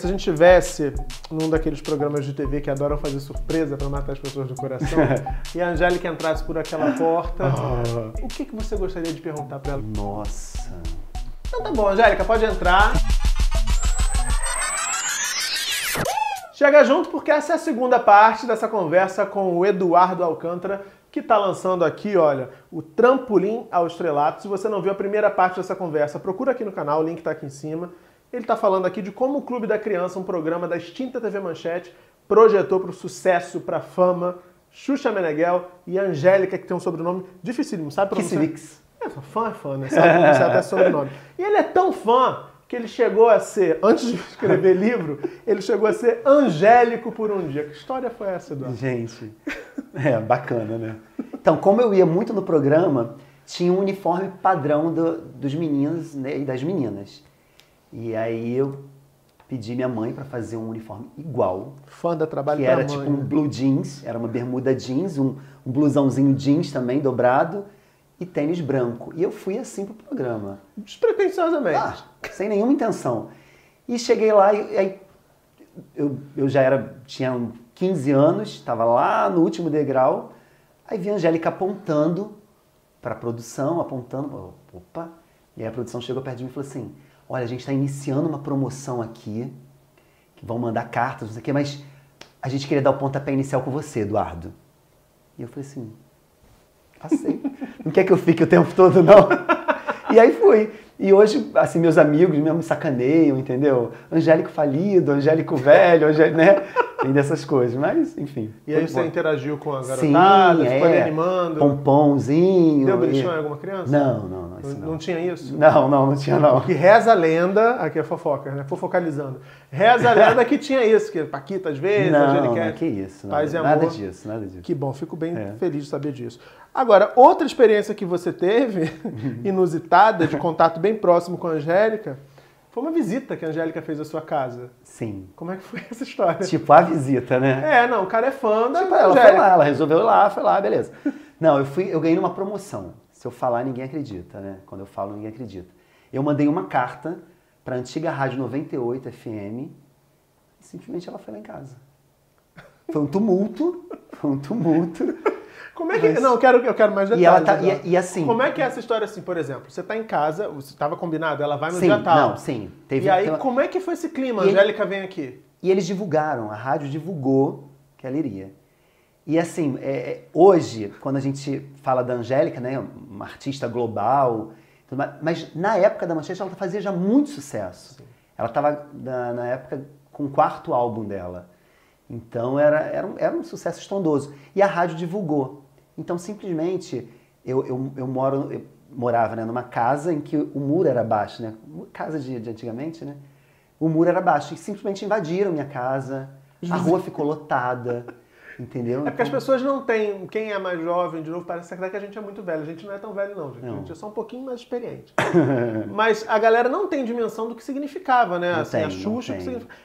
Se a gente tivesse num daqueles programas de TV que adoram fazer surpresa para matar as pessoas do coração, e a Angélica entrasse por aquela porta, o que, que você gostaria de perguntar para ela? Nossa. Então tá bom, Angélica, pode entrar. Chega junto porque essa é a segunda parte dessa conversa com o Eduardo Alcântara, que está lançando aqui, olha, o Trampolim ao Estrelato. Se você não viu a primeira parte dessa conversa, procura aqui no canal, o link está aqui em cima. Ele está falando aqui de como o Clube da Criança, um programa da extinta TV Manchete, projetou para o sucesso, para a fama, Xuxa Meneghel e Angélica, que tem um sobrenome dificílimo, sabe pronunciar? Kissivix. É, fã é fã, né? Sabe pronunciar até sobrenome. E ele é tão fã que ele chegou a ser, antes de escrever livro, ele chegou a ser angélico por um dia. Que história foi essa, Eduardo? Gente, é bacana, né? Então, como eu ia muito no programa, tinha um uniforme padrão do, dos meninos né, e das meninas. E aí eu pedi minha mãe para fazer um uniforme igual. Fã da trabalho que era mãe, tipo um né? blue jeans, era uma bermuda jeans, um, um blusãozinho jeans também dobrado e tênis branco. E eu fui assim pro programa. Despretensiosamente. Ah, sem nenhuma intenção. E cheguei lá e aí eu, eu já era, tinha uns 15 anos, estava lá no último degrau, aí vi a Angélica apontando para a produção, apontando, opa, e aí a produção chegou perto de mim e falou assim, olha, a gente está iniciando uma promoção aqui, que vão mandar cartas, não sei o quê, mas a gente queria dar o pontapé inicial com você, Eduardo. E eu falei assim, passei. Não quer que eu fique o tempo todo, não? E aí fui. E hoje, assim, meus amigos mesmo me sacaneiam, entendeu? Angélico falido, Angélico velho, Angélico, né? Tem dessas coisas, mas, enfim. E aí você bom. interagiu com a Sim, garotada, ficou ali é. animando. Pompomzinho. Deu e- beliscão em alguma criança? Não, não, não, Não, não. tinha isso? Não, não, não tinha não. Que reza a lenda, aqui é fofoca, né? Fofocalizando. Reza a lenda que tinha isso, que Paquita às vezes, Não, Angélica. não, que isso. Paz e Nada, nada amor. disso, nada disso. Que bom, fico bem É. feliz de saber disso. Agora, outra experiência que você teve, inusitada, de contato bem próximo com a Angélica, foi uma visita que a Angélica fez à sua casa. Sim. Como é que foi essa história? Tipo, a visita, né? É, não, o cara é fã da Tipo, ela foi lá, ela resolveu ir lá, foi lá, beleza. Não, eu fui, eu ganhei uma promoção. Se eu falar, ninguém acredita, né? Quando eu falo, ninguém acredita. Eu mandei uma carta para a antiga Rádio 98 FM e simplesmente ela foi lá em casa. Foi um tumulto, foi um tumulto. Como é que. Mas- Não, eu quero, eu quero mais detalhes. E ela tá, e, e assim... Como é que é essa história assim, por exemplo? Você tá em casa, você estava combinado, ela vai no Sim, dia tal. não, sim. Teve, e aí, como é que foi esse clima? A E- Angélica vem aqui. E eles divulgaram, a rádio divulgou que ela iria. E assim, é, é, hoje, quando a gente fala da Angélica, né, uma artista global, mas na época da Manchete ela fazia já muito sucesso. Ela estava na, na época com o quarto álbum dela. Então era, era, um, era um sucesso estrondoso. E a rádio divulgou. Então simplesmente eu, eu, eu moro, eu morava né, numa casa em que o muro era baixo, né? Casa de, de antigamente, né? O muro era baixo. E simplesmente invadiram minha casa. A rua ficou lotada. Entendeu? É porque as Então, pessoas não têm. Quem é mais jovem, de novo, parece que a gente é muito velho. A gente não é tão velho, não, gente. A Não. gente é só um pouquinho mais experiente. Mas a galera não tem dimensão do que significava, né? Não assim, tem, a Xuxa,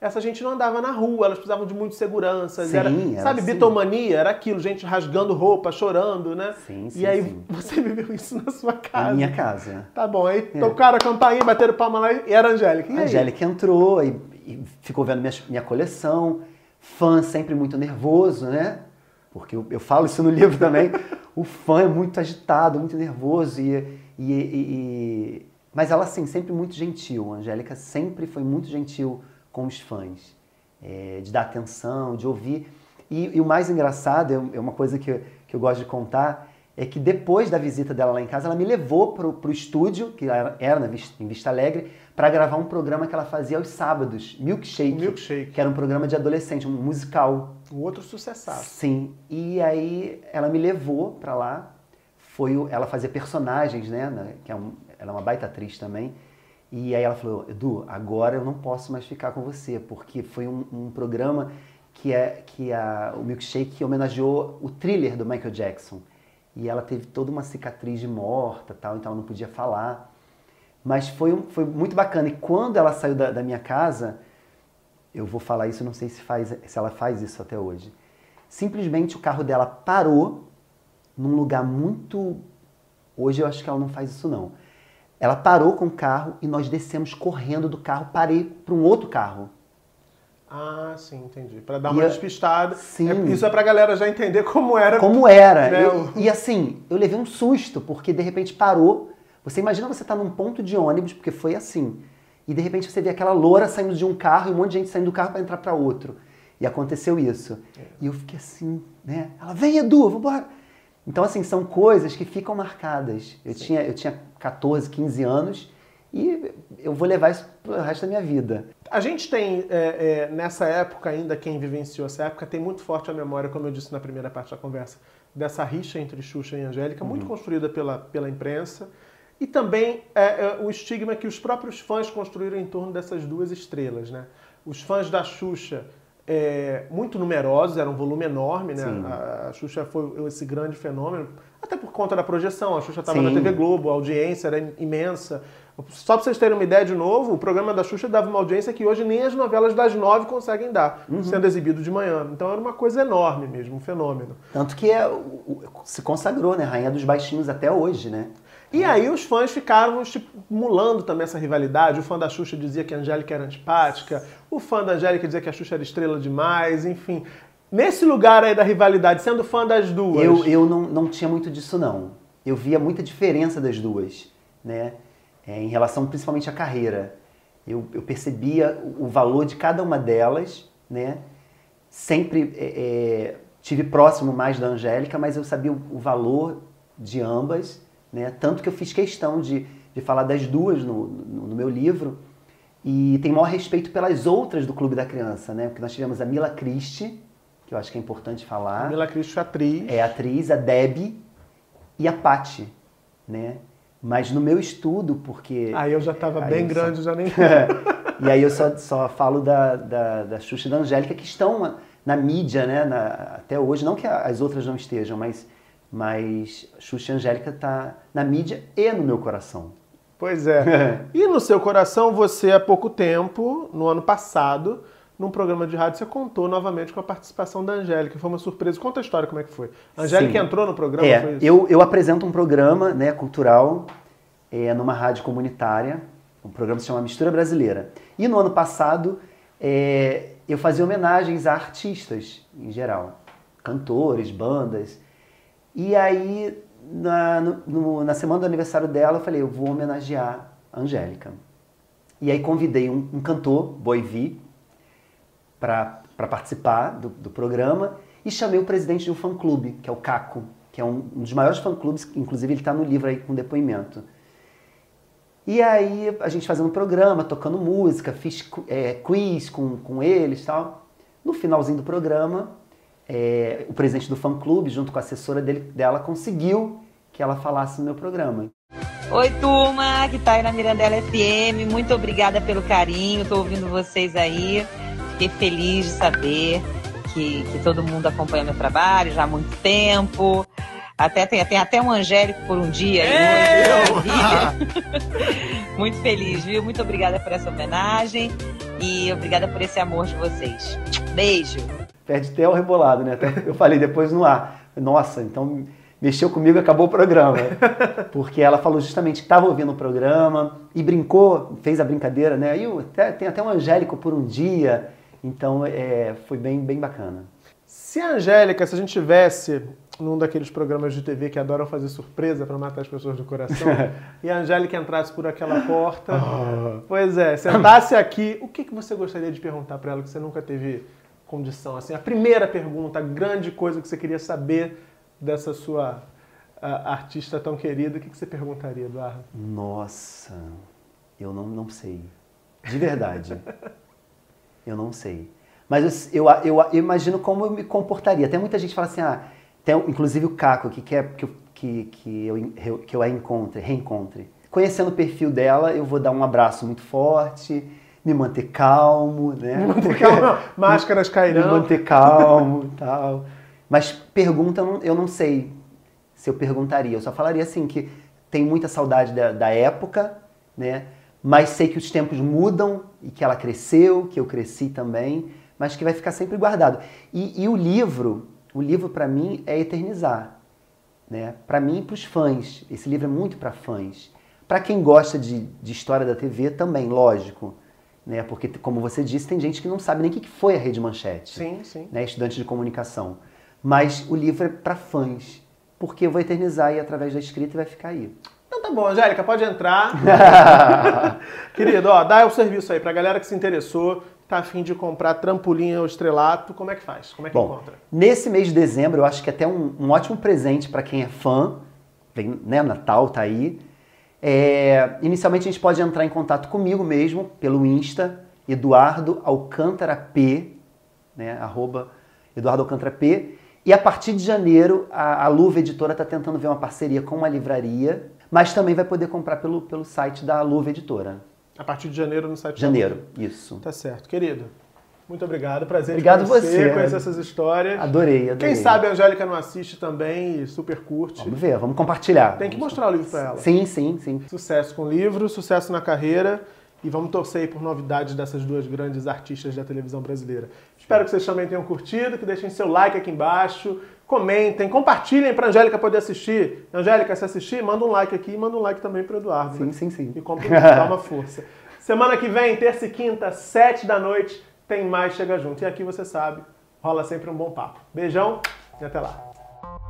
essa gente não andava na rua, elas precisavam de muito segurança. Sim, era, era sabe, assim. bitomania, era aquilo, gente rasgando roupa, chorando, né? Sim, e sim, aí sim. você viveu isso na sua casa. Na minha casa. Tá bom, aí tocaram a campainha, bateram palma lá e era a Angélica. E A? Angélica entrou e, e ficou vendo minha, minha coleção. Fã sempre muito nervoso, né? Porque eu, eu falo isso no livro também. o fã é muito agitado, muito nervoso. E, e- e- Mas ela, assim, sempre muito gentil. A Angélica sempre foi muito gentil com os fãs. É, de dar atenção, de ouvir. E, e o mais engraçado, é, é uma coisa que, que eu gosto de contar, é que depois da visita dela lá em casa, ela me levou pro, pro estúdio, que era, na Vis- em Vista Alegre, para gravar um programa que ela fazia aos sábados, Milkshake, O Milkshake. que era um programa de adolescente, um musical. O outro sucessaço. Sim. E aí ela me levou para lá. Foi o- ela fazia personagens, né? Que é um- ela é uma baita atriz também. E aí ela falou, Edu, agora eu não posso mais ficar com você, porque foi um, um programa que é que a, o Milkshake homenageou o thriller do Michael Jackson. E ela teve toda uma cicatriz de morta, tal, então ela não podia falar. Mas foi, um- foi muito bacana. E quando ela saiu da, da minha casa, eu vou falar isso, não sei se, faz, se ela faz isso até hoje. Simplesmente o carro dela parou num lugar muito. Hoje eu acho que ela não faz isso não. Ela parou com o carro e nós descemos correndo do carro, parei para um outro carro. Ah, sim, entendi. Para dar uma e despistada. Sim. É, isso é pra galera já entender como era. Como era. Né? Eu, e assim, eu levei um susto, porque de repente parou. Você imagina você estar tá num ponto de ônibus, porque foi assim. E de repente você vê aquela loura saindo de um carro e um monte de gente saindo do carro para entrar para outro. E aconteceu isso. É. E eu fiquei assim, né? Ela, vem Edu, vambora. Então, assim, são coisas que ficam marcadas. Eu, tinha, eu tinha 14, 15 anos e eu vou levar isso pro resto da minha vida. A gente tem, é, é, nessa época ainda, quem vivenciou essa época, tem muito forte a memória, como eu disse na primeira parte da conversa, dessa rixa entre Xuxa e Angélica, uhum. muito construída pela, pela imprensa, e também é, é, o estigma que os próprios fãs construíram em torno dessas duas estrelas. Né? Os fãs da Xuxa, é, muito numerosos, era um volume enorme, né? A, a Xuxa foi esse grande fenômeno, até por conta da projeção. A Xuxa estava na TV Globo, a audiência era imensa. Só para vocês terem uma ideia de novo, o programa da Xuxa dava uma audiência que hoje nem as novelas das nove conseguem dar, uhum. sendo exibido de manhã. Então era uma coisa enorme mesmo, um fenômeno. Tanto que é, se consagrou, né? Rainha dos Baixinhos até hoje, né? E aí os fãs ficaram estimulando também essa rivalidade. O fã da Xuxa dizia que a Angélica era antipática, o fã da Angélica dizia que a Xuxa era estrela demais, enfim. Nesse lugar aí da rivalidade, sendo fã das duas. Eu, eu não, não tinha muito disso, não. Eu via muita diferença das duas, né? É, em relação principalmente à carreira. Eu, eu, percebia o valor de cada uma delas, né? Sempre é, é, tive próximo mais da Angélica, mas eu sabia o, o, valor de ambas, né? Tanto que eu fiz questão de, de falar das duas no, no, no meu livro e tem maior respeito pelas outras do Clube da Criança, né? Porque nós tivemos a Mila Christie, que eu acho que é importante falar. A Mila Christie, atriz. É atriz, a Debbie e a Patti, né? Mas no meu estudo, porque. Aí eu já estava bem grande, só... já nem. e aí eu só, só falo da, da, da Xuxa e da Angélica, que estão na mídia, né? Na, até hoje. Não que as outras não estejam, mas, mas Xuxa e Angélica tá na mídia e no meu coração. Pois é. e no seu coração, você há pouco tempo, no ano passado, num programa de rádio, você contou novamente com a participação da Angélica. Foi uma surpresa. Conta a história, como é que foi. A Angélica Sim. entrou no programa? É, eu, eu apresento um programa né, cultural é, numa rádio comunitária. Um programa se chama Mistura Brasileira. E no ano passado, é, eu fazia homenagens a artistas em geral. Cantores, bandas. E aí, na, no, na semana do aniversário dela, eu falei, eu vou homenagear a Angélica. E aí convidei um, um cantor, Boivi, para participar do, do, programa e chamei o presidente de um fã-clube, que é o Caco, que é um, um dos maiores fã-clubes, inclusive ele está no livro aí com depoimento. E aí a gente fazendo um programa, tocando música, fiz é, quiz com, com eles e tal. No finalzinho do programa, é, o presidente do fã-clube, junto com a assessora dele, dela, conseguiu que ela falasse no meu programa. Oi, turma, que tá aí na Mirandela FM. Muito obrigada pelo carinho, tô ouvindo vocês aí. Fiquei feliz de saber que, que todo mundo acompanha meu trabalho já há muito tempo. Até tem, tem até um Angélico por um dia. muito feliz, viu? Muito obrigada por essa homenagem e obrigada por esse amor de vocês. Beijo. Perde até o rebolado, né? Eu falei depois no ar. Nossa, então mexeu comigo e acabou o programa. Porque ela falou justamente que estava ouvindo o programa e brincou, fez a brincadeira, né? Aí tem até um Angélico por um dia. Então é, foi bem, bem bacana. Se a Angélica, se a gente tivesse num daqueles programas de TV que adoram fazer surpresa para matar as pessoas do coração, e a Angélica entrasse por aquela porta, ah. pois é, sentasse aqui, o que, que você gostaria de perguntar para ela que você nunca teve condição? Assim, a primeira pergunta, a grande coisa que você queria saber dessa sua artista tão querida, o que, que você perguntaria, Eduardo? Nossa, eu não, não sei. De verdade. Eu não sei. Mas eu, eu, eu, imagino como eu me comportaria. Tem muita gente fala assim, ah, tem, inclusive o Caco, que quer que, que, que, eu, que eu a encontre, reencontre. Conhecendo o perfil dela, eu vou dar um abraço muito forte, me manter calmo, né? Me manter calmo, máscaras cairão. Me manter calmo e tal. Mas pergunta, eu não sei se eu perguntaria. Eu só falaria assim que tem muita saudade da, da época, né? Mas sei que os tempos mudam e que ela cresceu, que eu cresci também, mas que vai ficar sempre guardado. E, e o livro, o livro para mim é eternizar, né? Para mim e para os fãs. Esse livro é muito para fãs. Para quem gosta de, de história da TV também, lógico. né? Porque, como você disse, tem gente que não sabe nem o que foi a Rede Manchete. Sim, sim. Né? Estudante de comunicação. Mas o livro é para fãs, porque eu vou eternizar aí através da escrita e vai ficar aí. Tá bom, Angélica, pode entrar. Querido, ó, dá o serviço aí pra galera que se interessou, tá afim de comprar trampolim ao estrelato, como é que faz? Como é que Bom, encontra? nesse mês de dezembro, eu acho que é até um, um ótimo presente para quem é fã, vem, né, Natal tá aí. É, inicialmente a gente pode entrar em contato comigo mesmo pelo Insta, Eduardo Alcântara P, né, arroba Eduardo Alcântara P. E a partir de janeiro, a, a Luva Editora está tentando ver uma parceria com uma livraria, mas também vai poder comprar pelo, pelo site da Luva Editora. A partir de janeiro no site Janeiro, isso. Tá certo. Querido, muito obrigado. Prazer Obrigado de conhecer, você. conhecer essas histórias. Adorei, adorei. Quem sabe a Angélica não assiste também e super curte. Vamos ver, vamos compartilhar. Tem que mostrar o livro pra ela. Sim, sim, sim. Sucesso com o livro, sucesso na carreira e vamos torcer aí por novidades dessas duas grandes artistas da televisão brasileira. Espero que vocês também tenham curtido, que deixem seu like aqui embaixo, comentem, compartilhem para Angélica poder assistir. Angélica, se assistir, manda um like aqui e manda um like também para Eduardo. Sim, né? sim, sim. E compre, dá uma força. Semana que vem, terça e quinta, sete da noite, tem mais Chega Junto. E aqui você sabe, rola sempre um bom papo. Beijão e até lá.